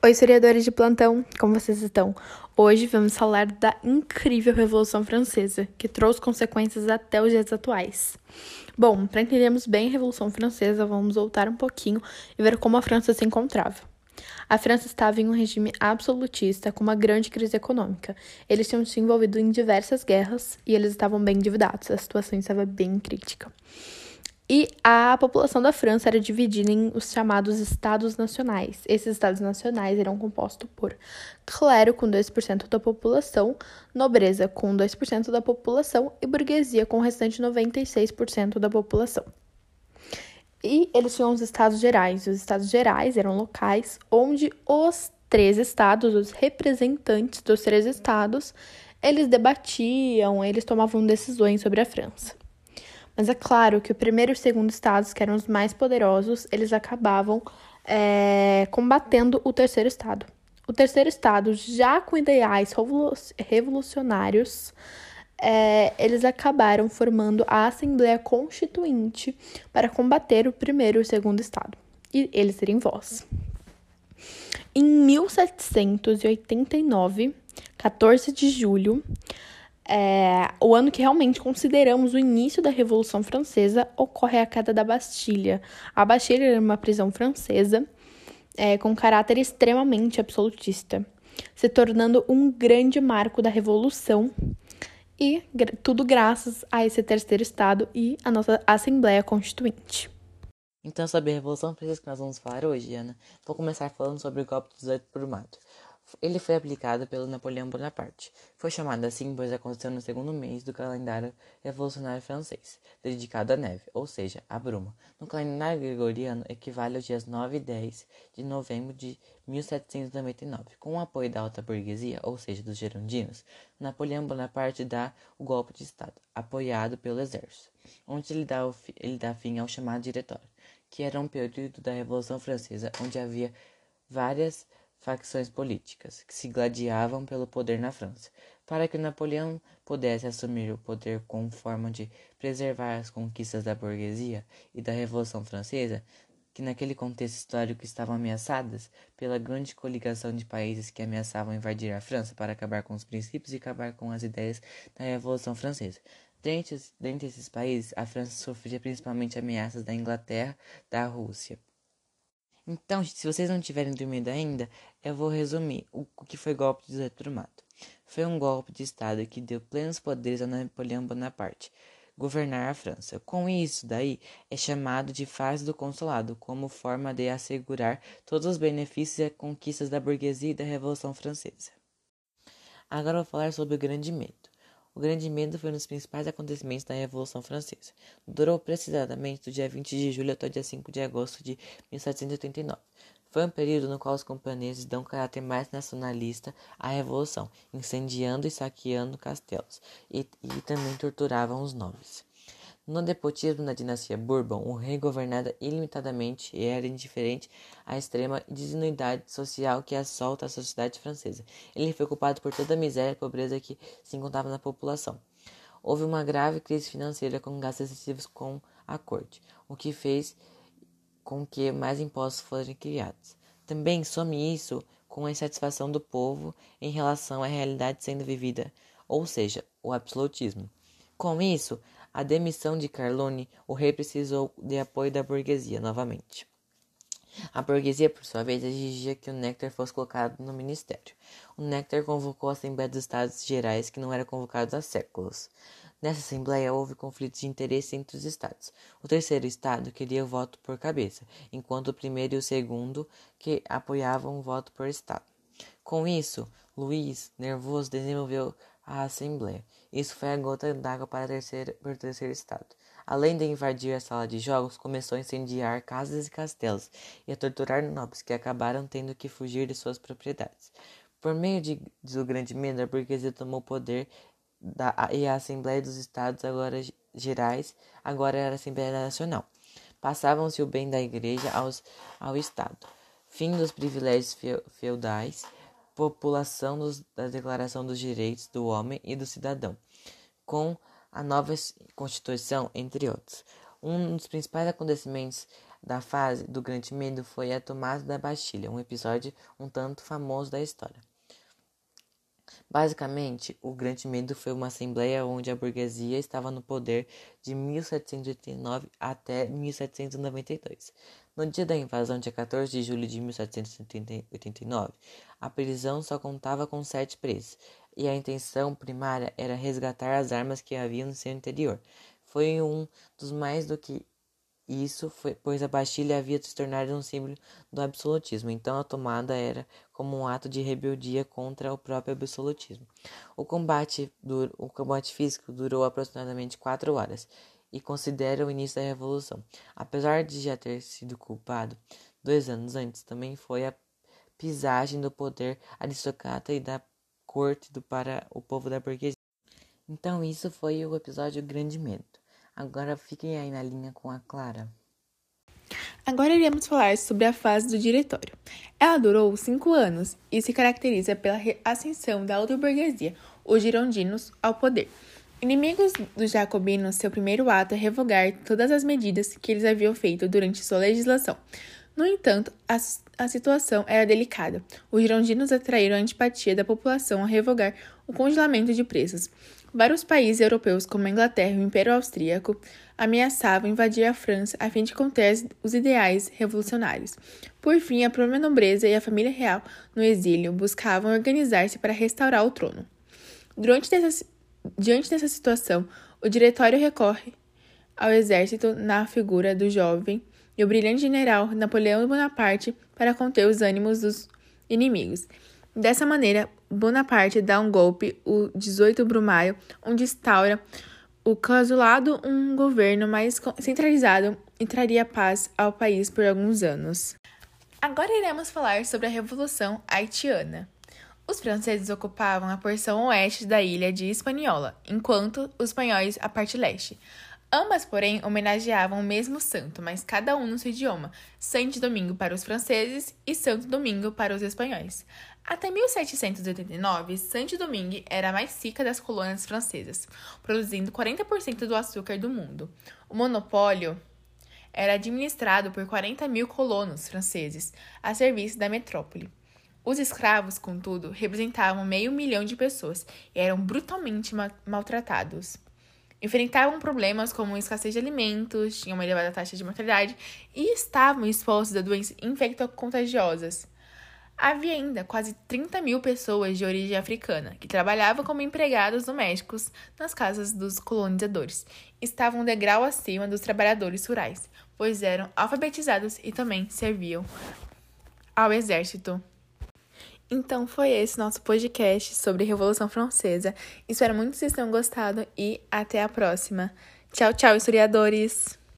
Oi, historiadores de plantão, como vocês estão? Hoje vamos falar da incrível Revolução Francesa, que trouxe consequências até os dias atuais. Bom, para entendermos bem a Revolução Francesa, vamos voltar um pouquinho e ver como a França se encontrava. A França estava em um regime absolutista com uma grande crise econômica. Eles tinham se envolvido em diversas guerras e eles estavam bem endividados. A situação estava bem crítica. E a população da França era dividida em os chamados estados nacionais. Esses estados nacionais eram compostos por clero, com 2% da população, nobreza, com 2% da população, e burguesia, com o restante 96% da população. E eles tinham os estados gerais. Os estados gerais eram locais onde os três estados, os representantes dos três estados, eles debatiam, eles tomavam decisões sobre a França. Mas é claro que o primeiro e o segundo estados, que eram os mais poderosos, eles acabavam é, combatendo o terceiro estado. O terceiro estado, já com ideais revolucionários, é, eles acabaram formando a Assembleia Constituinte para combater o primeiro e o segundo estado. E eles terem voz. Em 1789, 14 de julho, é, o ano que realmente consideramos o início da Revolução Francesa ocorre a queda da Bastilha. A Bastilha era uma prisão francesa é, com caráter extremamente absolutista, se tornando um grande marco da Revolução e tudo graças a esse terceiro Estado e a nossa Assembleia Constituinte. Então, sobre a Revolução Francesa que nós vamos falar hoje, Ana, vou começar falando sobre o golpe de 18 por mato. Ele foi aplicado pelo Napoleão Bonaparte. Foi chamado assim pois aconteceu no segundo mês do calendário revolucionário francês, dedicado à neve, ou seja, à bruma. No calendário gregoriano, equivale aos dias 9 e 10 de novembro de 1799. Com o apoio da alta burguesia, ou seja, dos gerondinos, Napoleão Bonaparte dá o golpe de Estado, apoiado pelo exército, onde ele dá, ele dá fim ao chamado Diretório, que era um período da Revolução Francesa onde havia várias facções políticas que se gladiavam pelo poder na França. Para que Napoleão pudesse assumir o poder com forma de preservar as conquistas da burguesia e da Revolução Francesa, que naquele contexto histórico estavam ameaçadas pela grande coligação de países que ameaçavam invadir a França para acabar com os princípios e acabar com as ideias da Revolução Francesa. Dentre, esses países, a França sofria principalmente ameaças da Inglaterra, da Rússia, então, se vocês não tiverem dormido ainda, eu vou resumir o que foi golpe de José Trumato. Foi um golpe de Estado que deu plenos poderes a Napoleão Bonaparte governar a França. Com isso, daí é chamado de fase do consulado, como forma de assegurar todos os benefícios e conquistas da burguesia e da Revolução Francesa. Agora vou falar sobre o Grande Medo. O Grande Medo foi um dos principais acontecimentos da Revolução Francesa. Durou precisamente do dia 20 de julho até o dia 5 de agosto de 1789. Foi um período no qual os camponeses dão caráter mais nacionalista à revolução, incendiando e saqueando castelos, e, e também torturavam os nobres. No nepotismo da dinastia Bourbon, o rei governava ilimitadamente e era indiferente à extrema desigualdade social que assolta a sociedade francesa. Ele foi culpado por toda a miséria e pobreza que se encontrava na população. Houve uma grave crise financeira com gastos excessivos com a corte, o que fez com que mais impostos fossem criados. Também some isso com a insatisfação do povo em relação à realidade sendo vivida, ou seja, o absolutismo. Com isso, a demissão de Carlone, o rei precisou de apoio da burguesia novamente. A burguesia, por sua vez, exigia que o Néctar fosse colocado no ministério. O Néctar convocou a Assembleia dos Estados Gerais, que não era convocada há séculos. Nessa Assembleia houve conflitos de interesse entre os estados. O terceiro estado queria o voto por cabeça, enquanto o primeiro e o segundo que apoiavam o voto por estado. Com isso, Luiz, nervoso, desenvolveu a Assembleia. Isso foi a gota d'água para, para o terceiro estado. Além de invadir a sala de jogos, começou a incendiar casas e castelos e a torturar nobres que acabaram tendo que fugir de suas propriedades. Por meio de, do grande medo, a burguesia tomou poder da, e a Assembleia dos Estados agora gerais agora era a Assembleia Nacional. Passavam-se o bem da Igreja aos, ao Estado. Fim dos privilégios feudais população dos, da Declaração dos Direitos do Homem e do Cidadão, com a nova Constituição, entre outros. Um dos principais acontecimentos da fase do Grande Medo foi a tomada da Bastilha, um episódio um tanto famoso da história. Basicamente, o Grande Medo foi uma assembleia onde a burguesia estava no poder de 1789 até 1792. No dia da invasão, dia 14 de julho de 1789, a prisão só contava com sete presos, e a intenção primária era resgatar as armas que haviam no seu interior. Foi um dos mais do que isso foi, pois a Bastilha havia se tornado um símbolo do absolutismo, então a tomada era como um ato de rebeldia contra o próprio absolutismo. O combate, o combate físico durou aproximadamente quatro horas e considera o início da Revolução. Apesar de já ter sido culpado dois anos antes, também foi a pisagem do poder aristocrata e da corte do, para o povo da burguesia. Então, isso foi o episódio Grande Medo. Agora fiquem aí na linha com a Clara. Agora iremos falar sobre a fase do diretório. Ela durou cinco anos e se caracteriza pela ascensão da burguesia, os girondinos, ao poder. Inimigos dos jacobinos, seu primeiro ato é revogar todas as medidas que eles haviam feito durante sua legislação. No entanto, a, a situação era delicada. Os girondinos atraíram a antipatia da população a revogar o congelamento de preços. Vários países europeus, como a Inglaterra e o Império Austríaco, ameaçavam invadir a França a fim de conter os ideais revolucionários. Por fim, a própria nobreza e a família real no exílio buscavam organizar-se para restaurar o trono. Dessa, diante dessa situação, o diretório recorre ao exército na figura do jovem e o brilhante general Napoleão Bonaparte para conter os ânimos dos inimigos. Dessa maneira, Bonaparte dá um golpe, o 18 de maio, onde instaura o clausulado um governo mais centralizado e traria paz ao país por alguns anos. Agora iremos falar sobre a Revolução Haitiana. Os franceses ocupavam a porção oeste da ilha de Hispaniola, enquanto os espanhóis a parte leste. Ambas, porém, homenageavam o mesmo santo, mas cada um no seu idioma: Santo Domingo para os franceses e Santo Domingo para os espanhóis. Até 1789, Santo Domingo era a mais rica das colônias francesas, produzindo 40% do açúcar do mundo. O monopólio era administrado por 40 mil colonos franceses a serviço da metrópole. Os escravos, contudo, representavam meio milhão de pessoas e eram brutalmente ma maltratados. Enfrentavam problemas como escassez de alimentos, tinham uma elevada taxa de mortalidade e estavam expostos a doenças infecto-contagiosas. Havia ainda quase 30 mil pessoas de origem africana que trabalhavam como empregados domésticos nas casas dos colonizadores. Estavam um degrau acima dos trabalhadores rurais, pois eram alfabetizados e também serviam ao exército. Então foi esse nosso podcast sobre Revolução Francesa. Espero muito que vocês tenham gostado e até a próxima. Tchau, tchau, historiadores!